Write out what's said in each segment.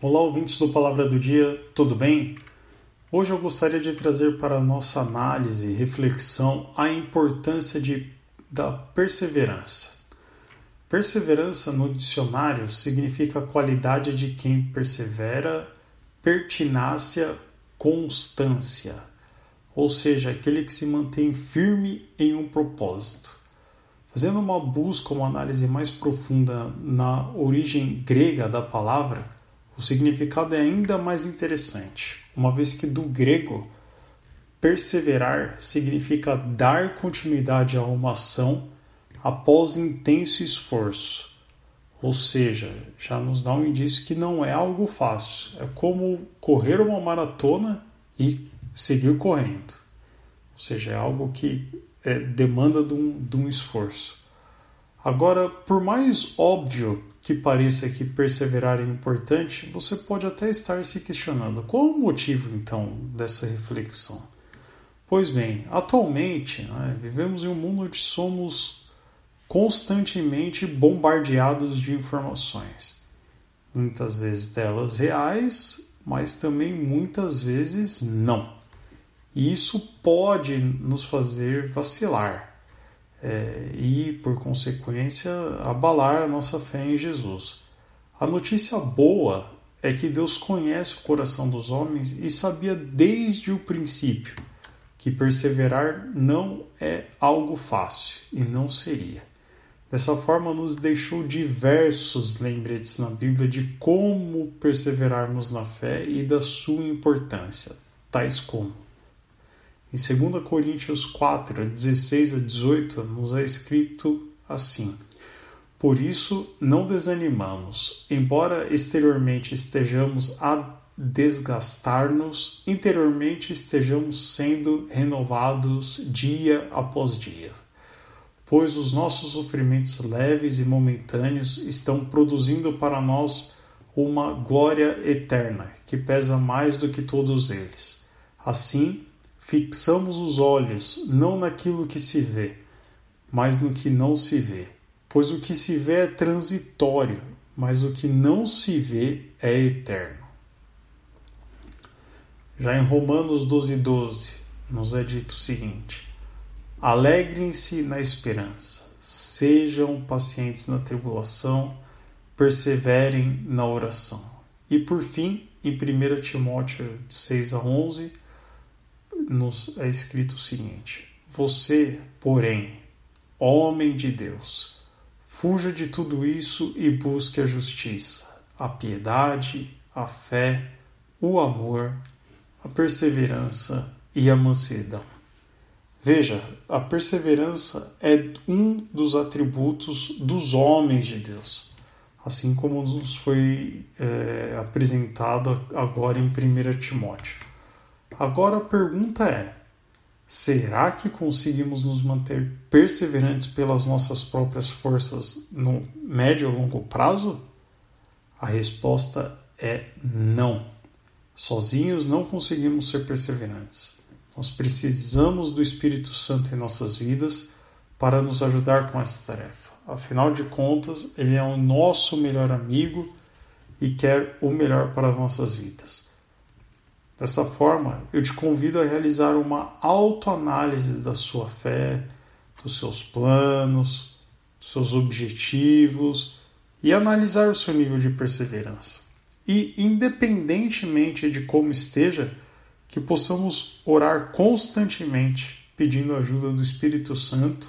Olá, ouvintes do Palavra do Dia, tudo bem? Hoje eu gostaria de trazer para a nossa análise e reflexão a importância de, da perseverança. Perseverança no dicionário significa qualidade de quem persevera, pertinácia, constância, ou seja, aquele que se mantém firme em um propósito. Fazendo uma busca, uma análise mais profunda na origem grega da palavra, o significado é ainda mais interessante, uma vez que do grego, perseverar significa dar continuidade a uma ação após intenso esforço. Ou seja, já nos dá um indício que não é algo fácil. É como correr uma maratona e seguir correndo. Ou seja, é algo que é, demanda de um, de um esforço. Agora, por mais óbvio que pareça que perseverar é importante, você pode até estar se questionando qual o motivo então dessa reflexão. Pois bem, atualmente né, vivemos em um mundo onde somos constantemente bombardeados de informações, muitas vezes delas reais, mas também muitas vezes não. E isso pode nos fazer vacilar é, e, por consequência, abalar a nossa fé em Jesus. A notícia boa é que Deus conhece o coração dos homens e sabia desde o princípio que perseverar não é algo fácil e não seria. Dessa forma, nos deixou diversos lembretes na Bíblia de como perseverarmos na fé e da sua importância, tais como em 2 Coríntios 4, 16 a 18, nos é escrito assim: Por isso não desanimamos, embora exteriormente estejamos a desgastar-nos, interiormente estejamos sendo renovados dia após dia. Pois os nossos sofrimentos leves e momentâneos estão produzindo para nós uma glória eterna, que pesa mais do que todos eles. Assim, Fixamos os olhos não naquilo que se vê, mas no que não se vê. Pois o que se vê é transitório, mas o que não se vê é eterno. Já em Romanos 12, 12, nos é dito o seguinte: Alegrem-se na esperança, sejam pacientes na tribulação, perseverem na oração. E por fim, em 1 Timóteo 6 a 11, nos é escrito o seguinte: Você, porém, homem de Deus, fuja de tudo isso e busque a justiça, a piedade, a fé, o amor, a perseverança e a mansidão. Veja, a perseverança é um dos atributos dos homens de Deus, assim como nos foi é, apresentado agora em 1 Timóteo. Agora a pergunta é: será que conseguimos nos manter perseverantes pelas nossas próprias forças no médio e longo prazo? A resposta é não. Sozinhos não conseguimos ser perseverantes. Nós precisamos do Espírito Santo em nossas vidas para nos ajudar com essa tarefa. Afinal de contas, ele é o nosso melhor amigo e quer o melhor para as nossas vidas. Dessa forma, eu te convido a realizar uma autoanálise da sua fé, dos seus planos, dos seus objetivos e analisar o seu nível de perseverança. E, independentemente de como esteja, que possamos orar constantemente pedindo ajuda do Espírito Santo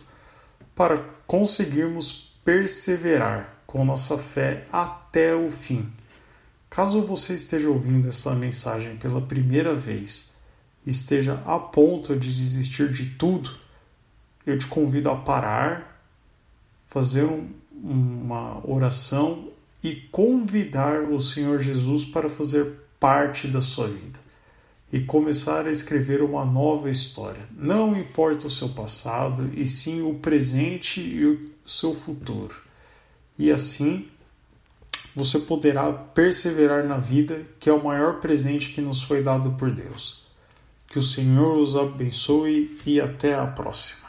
para conseguirmos perseverar com nossa fé até o fim Caso você esteja ouvindo essa mensagem pela primeira vez e esteja a ponto de desistir de tudo, eu te convido a parar, fazer um, uma oração e convidar o Senhor Jesus para fazer parte da sua vida e começar a escrever uma nova história. Não importa o seu passado, e sim o presente e o seu futuro. E assim você poderá perseverar na vida, que é o maior presente que nos foi dado por Deus. Que o Senhor os abençoe e até a próxima.